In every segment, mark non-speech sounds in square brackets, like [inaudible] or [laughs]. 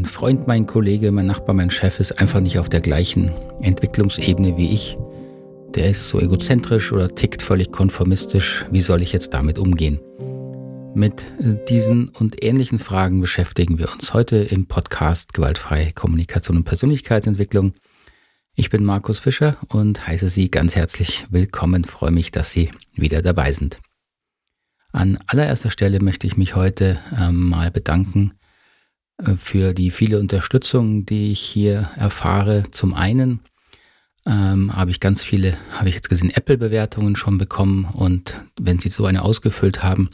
Mein Freund, mein Kollege, mein Nachbar, mein Chef ist einfach nicht auf der gleichen Entwicklungsebene wie ich. Der ist so egozentrisch oder tickt völlig konformistisch. Wie soll ich jetzt damit umgehen? Mit diesen und ähnlichen Fragen beschäftigen wir uns heute im Podcast Gewaltfreie Kommunikation und Persönlichkeitsentwicklung. Ich bin Markus Fischer und heiße Sie ganz herzlich willkommen. Freue mich, dass Sie wieder dabei sind. An allererster Stelle möchte ich mich heute ähm, mal bedanken für die viele Unterstützung, die ich hier erfahre. Zum einen ähm, habe ich ganz viele, habe ich jetzt gesehen, Apple-Bewertungen schon bekommen und wenn Sie so eine ausgefüllt haben,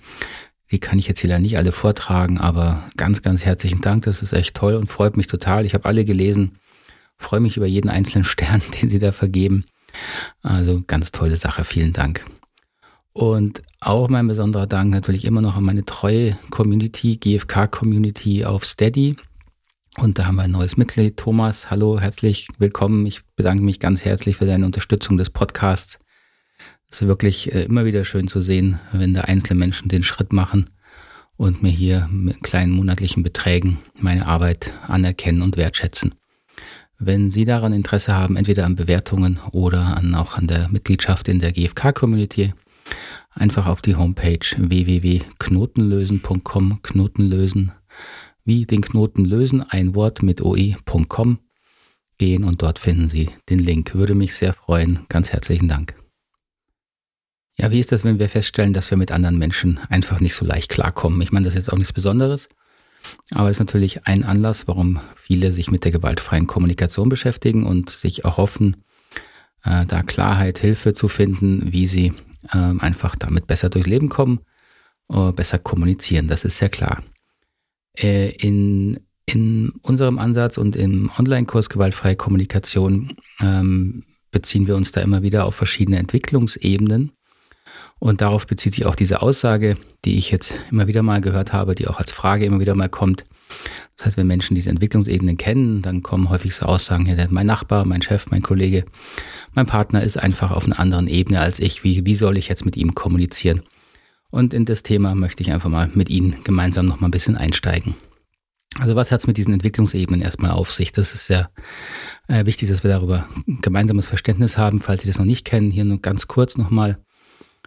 die kann ich jetzt hier leider nicht alle vortragen, aber ganz, ganz herzlichen Dank. Das ist echt toll und freut mich total. Ich habe alle gelesen, freue mich über jeden einzelnen [laughs] Stern, den Sie da vergeben. Also ganz tolle Sache. Vielen Dank. Und auch mein besonderer Dank natürlich immer noch an meine treue Community, GFK-Community auf Steady. Und da haben wir ein neues Mitglied, Thomas. Hallo, herzlich willkommen. Ich bedanke mich ganz herzlich für deine Unterstützung des Podcasts. Es ist wirklich äh, immer wieder schön zu sehen, wenn da einzelne Menschen den Schritt machen und mir hier mit kleinen monatlichen Beträgen meine Arbeit anerkennen und wertschätzen. Wenn Sie daran Interesse haben, entweder an Bewertungen oder an, auch an der Mitgliedschaft in der GFK-Community, einfach auf die Homepage www.knotenlösen.com, Knotenlösen, wie den Knoten lösen, ein Wort mit oe.com gehen und dort finden Sie den Link. Würde mich sehr freuen. Ganz herzlichen Dank. Ja, wie ist das, wenn wir feststellen, dass wir mit anderen Menschen einfach nicht so leicht klarkommen? Ich meine, das ist jetzt auch nichts Besonderes, aber es ist natürlich ein Anlass, warum viele sich mit der gewaltfreien Kommunikation beschäftigen und sich erhoffen, äh, da Klarheit, Hilfe zu finden, wie sie ähm, einfach damit besser durchs Leben kommen, äh, besser kommunizieren. Das ist sehr klar. Äh, in, in unserem Ansatz und im Online-Kurs Gewaltfreie Kommunikation ähm, beziehen wir uns da immer wieder auf verschiedene Entwicklungsebenen. Und darauf bezieht sich auch diese Aussage, die ich jetzt immer wieder mal gehört habe, die auch als Frage immer wieder mal kommt. Das heißt, wenn Menschen diese Entwicklungsebenen kennen, dann kommen häufig so Aussagen, ja, mein Nachbar, mein Chef, mein Kollege, mein Partner ist einfach auf einer anderen Ebene als ich. Wie, wie soll ich jetzt mit ihm kommunizieren? Und in das Thema möchte ich einfach mal mit Ihnen gemeinsam noch mal ein bisschen einsteigen. Also was hat es mit diesen Entwicklungsebenen erstmal auf sich? Das ist sehr äh, wichtig, dass wir darüber gemeinsames Verständnis haben. Falls Sie das noch nicht kennen, hier nur ganz kurz nochmal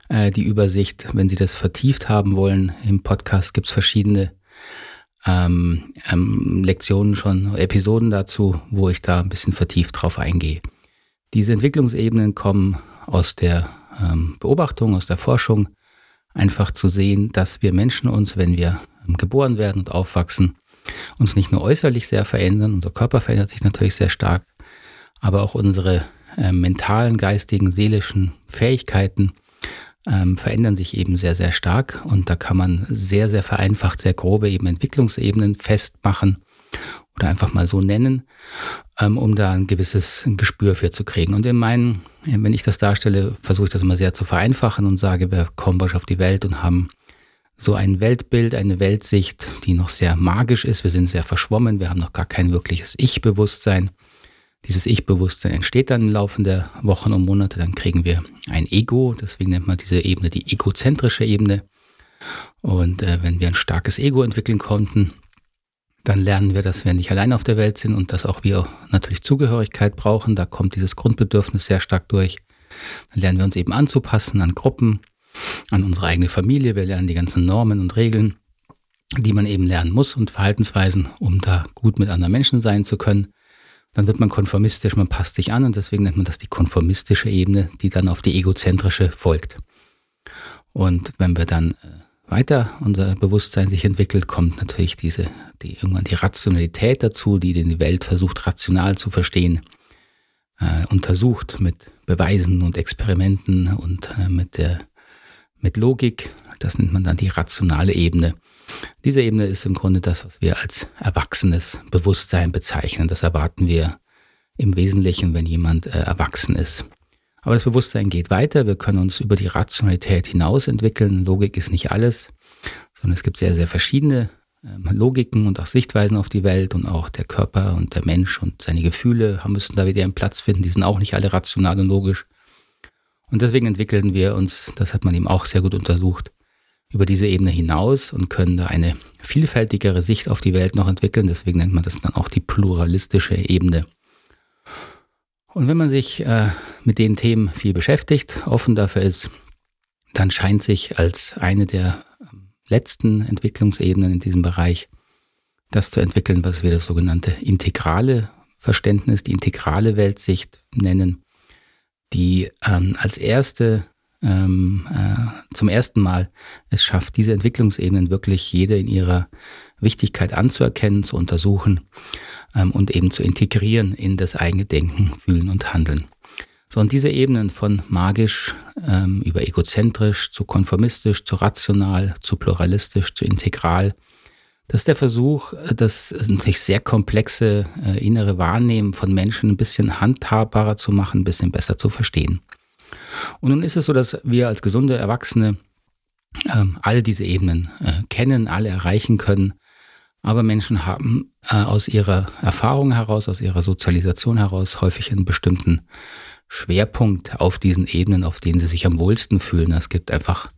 äh, die Übersicht. Wenn Sie das vertieft haben wollen, im Podcast gibt es verschiedene ähm, ähm, Lektionen schon, Episoden dazu, wo ich da ein bisschen vertieft drauf eingehe. Diese Entwicklungsebenen kommen aus der ähm, Beobachtung, aus der Forschung, einfach zu sehen, dass wir Menschen uns, wenn wir ähm, geboren werden und aufwachsen, uns nicht nur äußerlich sehr verändern, unser Körper verändert sich natürlich sehr stark, aber auch unsere äh, mentalen, geistigen, seelischen Fähigkeiten ähm, verändern sich eben sehr, sehr stark. Und da kann man sehr, sehr vereinfacht, sehr grobe eben Entwicklungsebenen festmachen oder einfach mal so nennen, ähm, um da ein gewisses Gespür für zu kriegen. Und in meinen, wenn ich das darstelle, versuche ich das immer sehr zu vereinfachen und sage, wir kommen auf die Welt und haben so ein Weltbild, eine Weltsicht, die noch sehr magisch ist. Wir sind sehr verschwommen, wir haben noch gar kein wirkliches Ich-Bewusstsein. Dieses Ich-Bewusstsein entsteht dann im Laufe der Wochen und Monate. Dann kriegen wir ein Ego, deswegen nennt man diese Ebene die egozentrische Ebene. Und äh, wenn wir ein starkes Ego entwickeln konnten, dann lernen wir, dass wir nicht allein auf der Welt sind und dass auch wir natürlich Zugehörigkeit brauchen. Da kommt dieses Grundbedürfnis sehr stark durch. Dann lernen wir uns eben anzupassen an Gruppen, an unsere eigene Familie. Wir lernen die ganzen Normen und Regeln, die man eben lernen muss und Verhaltensweisen, um da gut mit anderen Menschen sein zu können. Dann wird man konformistisch, man passt sich an und deswegen nennt man das die konformistische Ebene, die dann auf die egozentrische folgt. Und wenn wir dann äh, weiter unser Bewusstsein sich entwickelt, kommt natürlich diese, die, irgendwann die Rationalität dazu, die die Welt versucht rational zu verstehen, äh, untersucht mit Beweisen und Experimenten und äh, mit der mit Logik. Das nennt man dann die rationale Ebene. Diese Ebene ist im Grunde das, was wir als erwachsenes Bewusstsein bezeichnen. Das erwarten wir im Wesentlichen, wenn jemand äh, erwachsen ist. Aber das Bewusstsein geht weiter. Wir können uns über die Rationalität hinaus entwickeln. Logik ist nicht alles, sondern es gibt sehr, sehr verschiedene ähm, Logiken und auch Sichtweisen auf die Welt und auch der Körper und der Mensch und seine Gefühle müssen da wieder einen Platz finden. Die sind auch nicht alle rational und logisch. Und deswegen entwickeln wir uns, das hat man eben auch sehr gut untersucht, über diese Ebene hinaus und können da eine vielfältigere Sicht auf die Welt noch entwickeln. Deswegen nennt man das dann auch die pluralistische Ebene. Und wenn man sich äh, mit den Themen viel beschäftigt, offen dafür ist, dann scheint sich als eine der ähm, letzten Entwicklungsebenen in diesem Bereich das zu entwickeln, was wir das sogenannte integrale Verständnis, die integrale Weltsicht nennen, die ähm, als erste ähm, äh, zum ersten Mal es schafft, diese Entwicklungsebenen wirklich jede in ihrer Wichtigkeit anzuerkennen, zu untersuchen ähm, und eben zu integrieren in das eigene Denken, Fühlen und Handeln. So, und diese Ebenen von magisch ähm, über egozentrisch zu konformistisch, zu rational, zu pluralistisch, zu integral, das ist der Versuch, das sich sehr komplexe äh, innere Wahrnehmen von Menschen ein bisschen handhabbarer zu machen, ein bisschen besser zu verstehen. Und nun ist es so, dass wir als gesunde Erwachsene ähm, alle diese Ebenen äh, kennen, alle erreichen können. Aber Menschen haben äh, aus ihrer Erfahrung heraus, aus ihrer Sozialisation heraus häufig einen bestimmten Schwerpunkt auf diesen Ebenen, auf denen sie sich am wohlsten fühlen. Es gibt einfach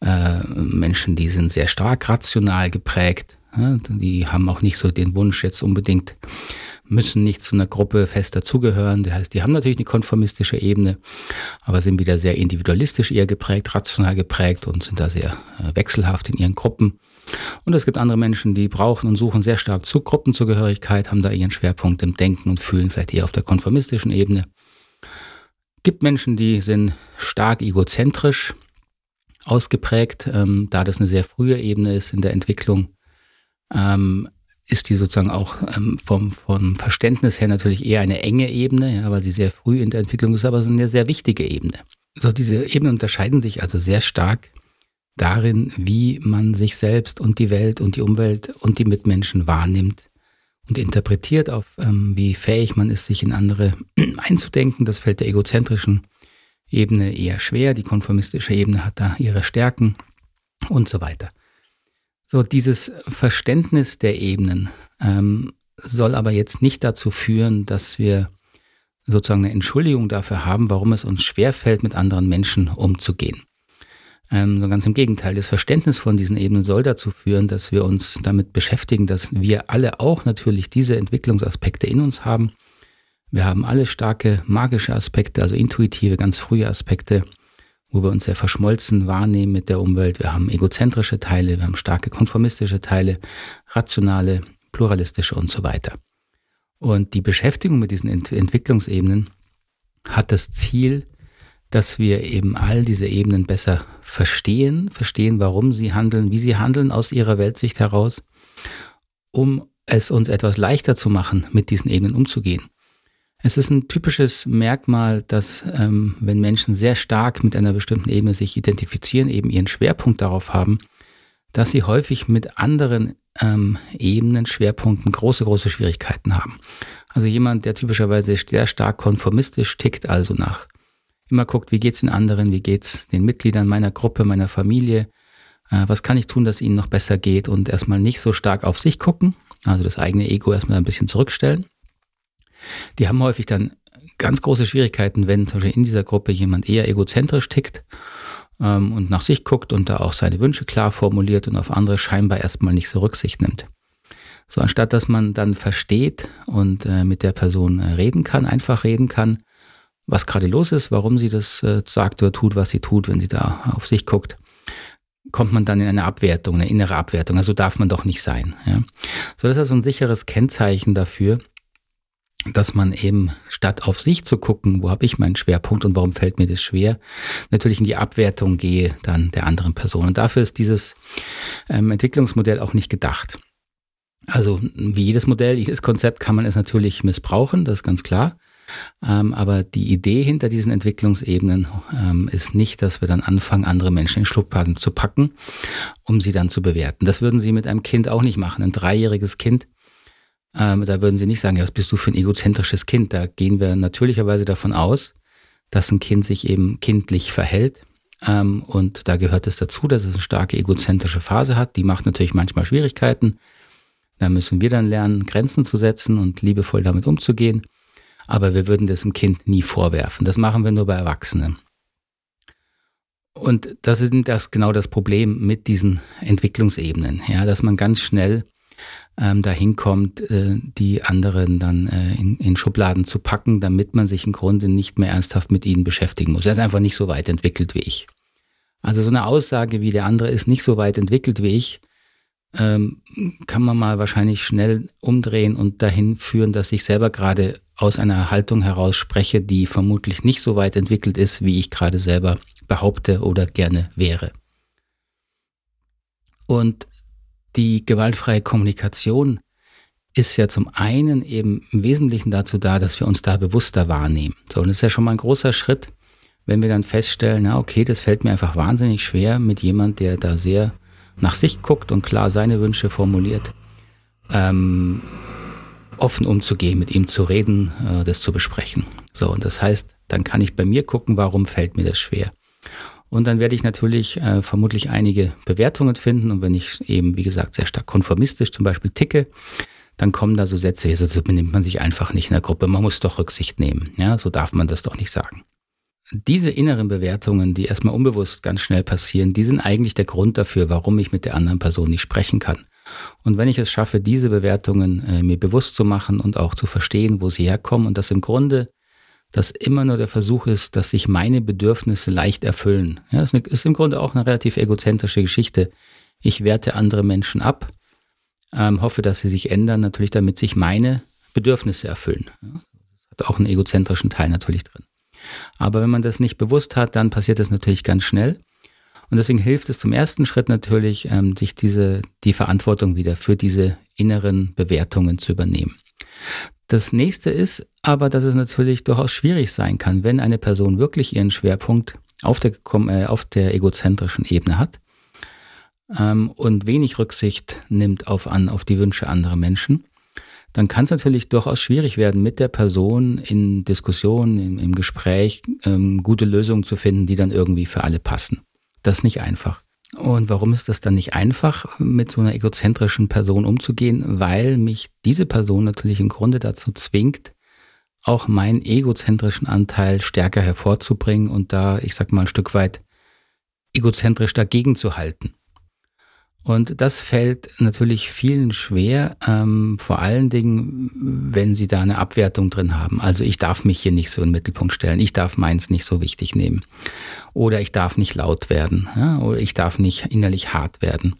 äh, Menschen, die sind sehr stark rational geprägt. Ja, die haben auch nicht so den Wunsch, jetzt unbedingt müssen nicht zu einer Gruppe fest dazugehören. Das heißt, die haben natürlich eine konformistische Ebene, aber sind wieder sehr individualistisch eher geprägt, rational geprägt und sind da sehr äh, wechselhaft in ihren Gruppen. Und es gibt andere Menschen, die brauchen und suchen sehr stark zu Gruppenzugehörigkeit, haben da ihren Schwerpunkt im Denken und Fühlen vielleicht eher auf der konformistischen Ebene. Gibt Menschen, die sind stark egozentrisch ausgeprägt, ähm, da das eine sehr frühe Ebene ist in der Entwicklung. Ähm, ist die sozusagen auch ähm, vom, vom Verständnis her natürlich eher eine enge Ebene, ja, weil sie sehr früh in der Entwicklung ist, aber es ist eine sehr wichtige Ebene. So, diese Ebenen unterscheiden sich also sehr stark darin, wie man sich selbst und die Welt und die Umwelt und die Mitmenschen wahrnimmt und interpretiert, auf ähm, wie fähig man ist, sich in andere [clears throat] einzudenken. Das fällt der egozentrischen Ebene eher schwer. Die konformistische Ebene hat da ihre Stärken und so weiter. So, dieses Verständnis der Ebenen ähm, soll aber jetzt nicht dazu führen, dass wir sozusagen eine Entschuldigung dafür haben, warum es uns schwerfällt, mit anderen Menschen umzugehen. Ähm, so ganz im Gegenteil, das Verständnis von diesen Ebenen soll dazu führen, dass wir uns damit beschäftigen, dass wir alle auch natürlich diese Entwicklungsaspekte in uns haben. Wir haben alle starke magische Aspekte, also intuitive, ganz frühe Aspekte wo wir uns sehr verschmolzen wahrnehmen mit der Umwelt. Wir haben egozentrische Teile, wir haben starke konformistische Teile, rationale, pluralistische und so weiter. Und die Beschäftigung mit diesen Ent Entwicklungsebenen hat das Ziel, dass wir eben all diese Ebenen besser verstehen, verstehen, warum sie handeln, wie sie handeln aus ihrer Weltsicht heraus, um es uns etwas leichter zu machen, mit diesen Ebenen umzugehen. Es ist ein typisches Merkmal, dass ähm, wenn Menschen sehr stark mit einer bestimmten Ebene sich identifizieren, eben ihren Schwerpunkt darauf haben, dass sie häufig mit anderen ähm, Ebenen, Schwerpunkten große, große Schwierigkeiten haben. Also jemand, der typischerweise sehr stark konformistisch tickt, also nach immer guckt, wie geht's den anderen, wie geht's den Mitgliedern meiner Gruppe, meiner Familie, äh, was kann ich tun, dass ihnen noch besser geht und erstmal nicht so stark auf sich gucken, also das eigene Ego erstmal ein bisschen zurückstellen die haben häufig dann ganz große Schwierigkeiten, wenn zum Beispiel in dieser Gruppe jemand eher egozentrisch tickt ähm, und nach sich guckt und da auch seine Wünsche klar formuliert und auf andere scheinbar erstmal nicht so Rücksicht nimmt. So anstatt dass man dann versteht und äh, mit der Person äh, reden kann, einfach reden kann, was gerade los ist, warum sie das äh, sagt oder tut, was sie tut, wenn sie da auf sich guckt, kommt man dann in eine Abwertung, eine innere Abwertung. Also darf man doch nicht sein. Ja? So, das ist also ein sicheres Kennzeichen dafür, dass man eben statt auf sich zu gucken, wo habe ich meinen Schwerpunkt und warum fällt mir das schwer, natürlich in die Abwertung gehe dann der anderen Person. Und dafür ist dieses ähm, Entwicklungsmodell auch nicht gedacht. Also wie jedes Modell, jedes Konzept kann man es natürlich missbrauchen, das ist ganz klar. Ähm, aber die Idee hinter diesen Entwicklungsebenen ähm, ist nicht, dass wir dann anfangen, andere Menschen in Schubladen zu packen, um sie dann zu bewerten. Das würden Sie mit einem Kind auch nicht machen. Ein dreijähriges Kind ähm, da würden sie nicht sagen, ja, was bist du für ein egozentrisches Kind? Da gehen wir natürlicherweise davon aus, dass ein Kind sich eben kindlich verhält. Ähm, und da gehört es dazu, dass es eine starke egozentrische Phase hat. Die macht natürlich manchmal Schwierigkeiten. Da müssen wir dann lernen, Grenzen zu setzen und liebevoll damit umzugehen. Aber wir würden das dem Kind nie vorwerfen. Das machen wir nur bei Erwachsenen. und das ist das genau das Problem mit diesen Entwicklungsebenen, ja, dass man ganz schnell ähm, dahin kommt, äh, die anderen dann äh, in, in Schubladen zu packen, damit man sich im Grunde nicht mehr ernsthaft mit ihnen beschäftigen muss. Er ist einfach nicht so weit entwickelt wie ich. Also so eine Aussage wie der andere ist nicht so weit entwickelt wie ich, ähm, kann man mal wahrscheinlich schnell umdrehen und dahin führen, dass ich selber gerade aus einer Haltung heraus spreche, die vermutlich nicht so weit entwickelt ist, wie ich gerade selber behaupte oder gerne wäre. Und die gewaltfreie Kommunikation ist ja zum einen eben im Wesentlichen dazu da, dass wir uns da bewusster wahrnehmen. So, und das ist ja schon mal ein großer Schritt, wenn wir dann feststellen, na okay, das fällt mir einfach wahnsinnig schwer mit jemand, der da sehr nach sich guckt und klar seine Wünsche formuliert, ähm, offen umzugehen, mit ihm zu reden, äh, das zu besprechen. So, und das heißt, dann kann ich bei mir gucken, warum fällt mir das schwer. Und dann werde ich natürlich äh, vermutlich einige Bewertungen finden. Und wenn ich eben, wie gesagt, sehr stark konformistisch zum Beispiel ticke, dann kommen da so Sätze wie, so benimmt man sich einfach nicht in der Gruppe, man muss doch Rücksicht nehmen. Ja, so darf man das doch nicht sagen. Diese inneren Bewertungen, die erstmal unbewusst ganz schnell passieren, die sind eigentlich der Grund dafür, warum ich mit der anderen Person nicht sprechen kann. Und wenn ich es schaffe, diese Bewertungen äh, mir bewusst zu machen und auch zu verstehen, wo sie herkommen und das im Grunde dass immer nur der Versuch ist, dass sich meine Bedürfnisse leicht erfüllen. Ja, das ist im Grunde auch eine relativ egozentrische Geschichte. Ich werte andere Menschen ab, ähm, hoffe, dass sie sich ändern, natürlich damit sich meine Bedürfnisse erfüllen. Ja, hat auch einen egozentrischen Teil natürlich drin. Aber wenn man das nicht bewusst hat, dann passiert das natürlich ganz schnell. Und deswegen hilft es zum ersten Schritt natürlich, ähm, sich diese, die Verantwortung wieder für diese inneren Bewertungen zu übernehmen. Das nächste ist aber, dass es natürlich durchaus schwierig sein kann, wenn eine Person wirklich ihren Schwerpunkt auf der, äh, auf der egozentrischen Ebene hat ähm, und wenig Rücksicht nimmt auf, an, auf die Wünsche anderer Menschen, dann kann es natürlich durchaus schwierig werden, mit der Person in Diskussionen, im, im Gespräch ähm, gute Lösungen zu finden, die dann irgendwie für alle passen. Das ist nicht einfach. Und warum ist das dann nicht einfach, mit so einer egozentrischen Person umzugehen? Weil mich diese Person natürlich im Grunde dazu zwingt, auch meinen egozentrischen Anteil stärker hervorzubringen und da, ich sag mal, ein Stück weit egozentrisch dagegen zu halten. Und das fällt natürlich vielen schwer, ähm, vor allen Dingen, wenn sie da eine Abwertung drin haben. Also ich darf mich hier nicht so in den Mittelpunkt stellen, ich darf meins nicht so wichtig nehmen. Oder ich darf nicht laut werden, ja? oder ich darf nicht innerlich hart werden.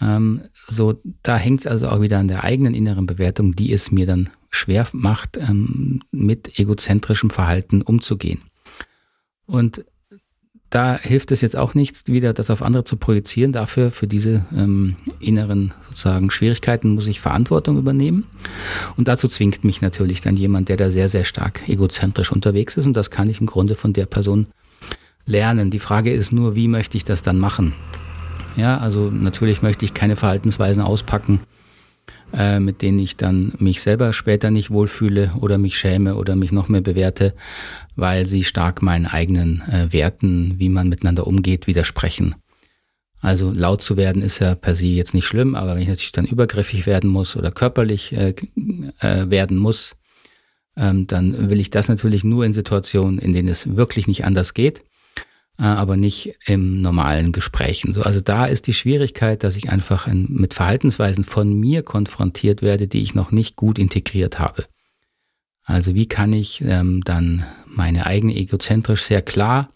Ähm, so, da hängt es also auch wieder an der eigenen inneren Bewertung, die es mir dann schwer macht, ähm, mit egozentrischem Verhalten umzugehen. Und da hilft es jetzt auch nichts, wieder das auf andere zu projizieren. Dafür, für diese ähm, inneren sozusagen Schwierigkeiten muss ich Verantwortung übernehmen. Und dazu zwingt mich natürlich dann jemand, der da sehr, sehr stark egozentrisch unterwegs ist. Und das kann ich im Grunde von der Person lernen. Die Frage ist nur, wie möchte ich das dann machen? Ja, also natürlich möchte ich keine Verhaltensweisen auspacken, äh, mit denen ich dann mich selber später nicht wohlfühle oder mich schäme oder mich noch mehr bewerte, weil sie stark meinen eigenen äh, Werten, wie man miteinander umgeht, widersprechen. Also laut zu werden ist ja per se jetzt nicht schlimm, aber wenn ich natürlich dann übergriffig werden muss oder körperlich äh, äh, werden muss, ähm, dann will ich das natürlich nur in Situationen, in denen es wirklich nicht anders geht, aber nicht im normalen Gesprächen. So, also da ist die Schwierigkeit, dass ich einfach in, mit Verhaltensweisen von mir konfrontiert werde, die ich noch nicht gut integriert habe. Also wie kann ich ähm, dann meine eigene egozentrisch sehr klar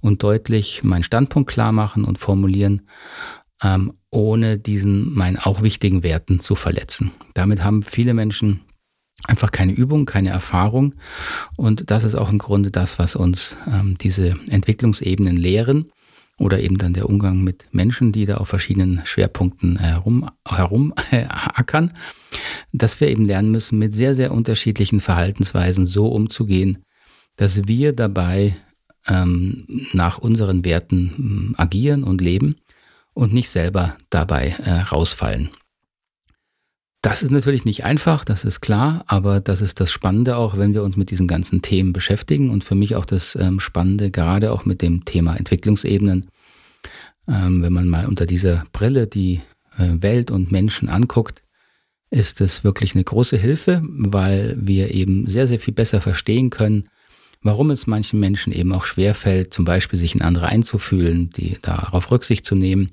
und deutlich meinen Standpunkt klar machen und formulieren, ähm, ohne diesen meinen auch wichtigen Werten zu verletzen. Damit haben viele Menschen einfach keine Übung, keine Erfahrung. Und das ist auch im Grunde das, was uns ähm, diese Entwicklungsebenen lehren oder eben dann der Umgang mit Menschen, die da auf verschiedenen Schwerpunkten herum, herum äh, ackern, dass wir eben lernen müssen, mit sehr, sehr unterschiedlichen Verhaltensweisen so umzugehen, dass wir dabei ähm, nach unseren Werten ähm, agieren und leben und nicht selber dabei äh, rausfallen. Das ist natürlich nicht einfach, das ist klar, aber das ist das Spannende auch, wenn wir uns mit diesen ganzen Themen beschäftigen und für mich auch das ähm, Spannende, gerade auch mit dem Thema Entwicklungsebenen, ähm, wenn man mal unter dieser Brille die äh, Welt und Menschen anguckt, ist es wirklich eine große Hilfe, weil wir eben sehr, sehr viel besser verstehen können, warum es manchen Menschen eben auch schwerfällt, zum Beispiel sich in andere einzufühlen, die darauf Rücksicht zu nehmen.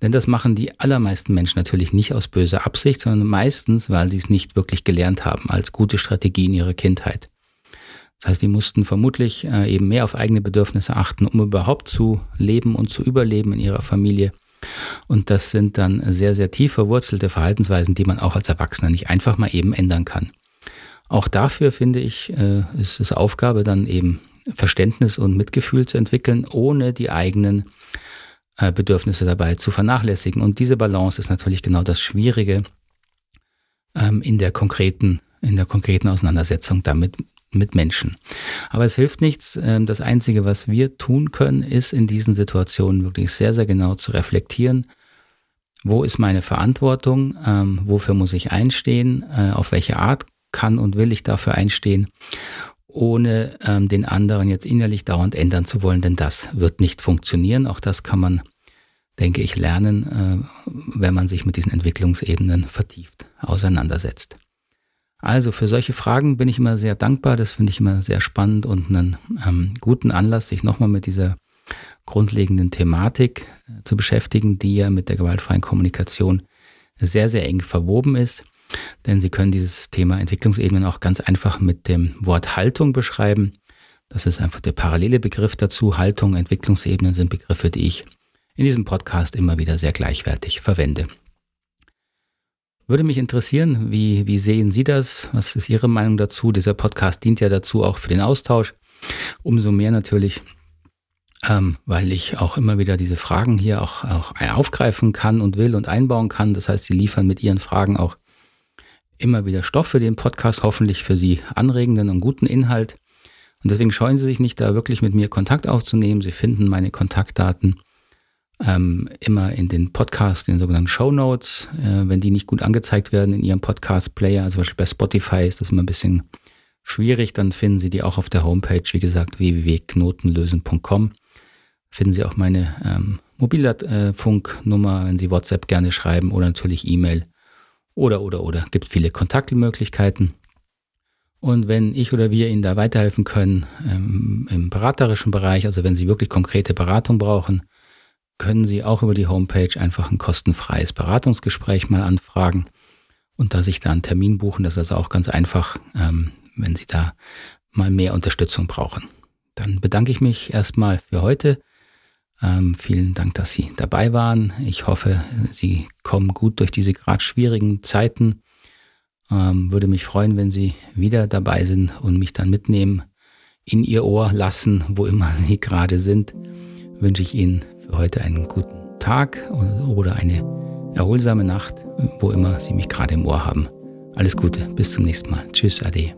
Denn das machen die allermeisten Menschen natürlich nicht aus böser Absicht, sondern meistens, weil sie es nicht wirklich gelernt haben als gute Strategie in ihrer Kindheit. Das heißt, die mussten vermutlich äh, eben mehr auf eigene Bedürfnisse achten, um überhaupt zu leben und zu überleben in ihrer Familie. Und das sind dann sehr, sehr tief verwurzelte Verhaltensweisen, die man auch als Erwachsener nicht einfach mal eben ändern kann. Auch dafür finde ich, äh, ist es Aufgabe, dann eben Verständnis und Mitgefühl zu entwickeln, ohne die eigenen Bedürfnisse dabei zu vernachlässigen. Und diese Balance ist natürlich genau das Schwierige ähm, in der konkreten, in der konkreten Auseinandersetzung damit mit Menschen. Aber es hilft nichts. Ähm, das Einzige, was wir tun können, ist in diesen Situationen wirklich sehr, sehr genau zu reflektieren. Wo ist meine Verantwortung? Ähm, wofür muss ich einstehen? Äh, auf welche Art kann und will ich dafür einstehen? Ohne ähm, den anderen jetzt innerlich dauernd ändern zu wollen, denn das wird nicht funktionieren. Auch das kann man, denke ich, lernen, äh, wenn man sich mit diesen Entwicklungsebenen vertieft auseinandersetzt. Also für solche Fragen bin ich immer sehr dankbar. Das finde ich immer sehr spannend und einen ähm, guten Anlass, sich nochmal mit dieser grundlegenden Thematik äh, zu beschäftigen, die ja mit der gewaltfreien Kommunikation sehr, sehr eng verwoben ist. Denn Sie können dieses Thema Entwicklungsebenen auch ganz einfach mit dem Wort Haltung beschreiben. Das ist einfach der parallele Begriff dazu. Haltung, Entwicklungsebenen sind Begriffe, die ich in diesem Podcast immer wieder sehr gleichwertig verwende. Würde mich interessieren, wie, wie sehen Sie das? Was ist Ihre Meinung dazu? Dieser Podcast dient ja dazu auch für den Austausch. Umso mehr natürlich, ähm, weil ich auch immer wieder diese Fragen hier auch, auch aufgreifen kann und will und einbauen kann. Das heißt, Sie liefern mit Ihren Fragen auch immer wieder Stoff für den Podcast, hoffentlich für Sie anregenden und guten Inhalt. Und deswegen scheuen Sie sich nicht, da wirklich mit mir Kontakt aufzunehmen. Sie finden meine Kontaktdaten ähm, immer in den Podcast, in den sogenannten Show Notes. Äh, wenn die nicht gut angezeigt werden in Ihrem Podcast-Player, also zum Beispiel bei Spotify ist das immer ein bisschen schwierig, dann finden Sie die auch auf der Homepage, wie gesagt, www.knotenlösen.com. Finden Sie auch meine ähm, Mobilfunknummer, wenn Sie WhatsApp gerne schreiben oder natürlich E-Mail oder, oder, oder. Gibt viele Kontaktmöglichkeiten. Und wenn ich oder wir Ihnen da weiterhelfen können ähm, im beraterischen Bereich, also wenn Sie wirklich konkrete Beratung brauchen, können Sie auch über die Homepage einfach ein kostenfreies Beratungsgespräch mal anfragen und da sich da einen Termin buchen. Das ist also auch ganz einfach, ähm, wenn Sie da mal mehr Unterstützung brauchen. Dann bedanke ich mich erstmal für heute. Ähm, vielen Dank, dass Sie dabei waren. Ich hoffe, Sie kommen gut durch diese gerade schwierigen Zeiten. Ähm, würde mich freuen, wenn Sie wieder dabei sind und mich dann mitnehmen, in Ihr Ohr lassen, wo immer [laughs] Sie gerade sind. Wünsche ich Ihnen für heute einen guten Tag oder eine erholsame Nacht, wo immer Sie mich gerade im Ohr haben. Alles Gute, bis zum nächsten Mal. Tschüss, Ade.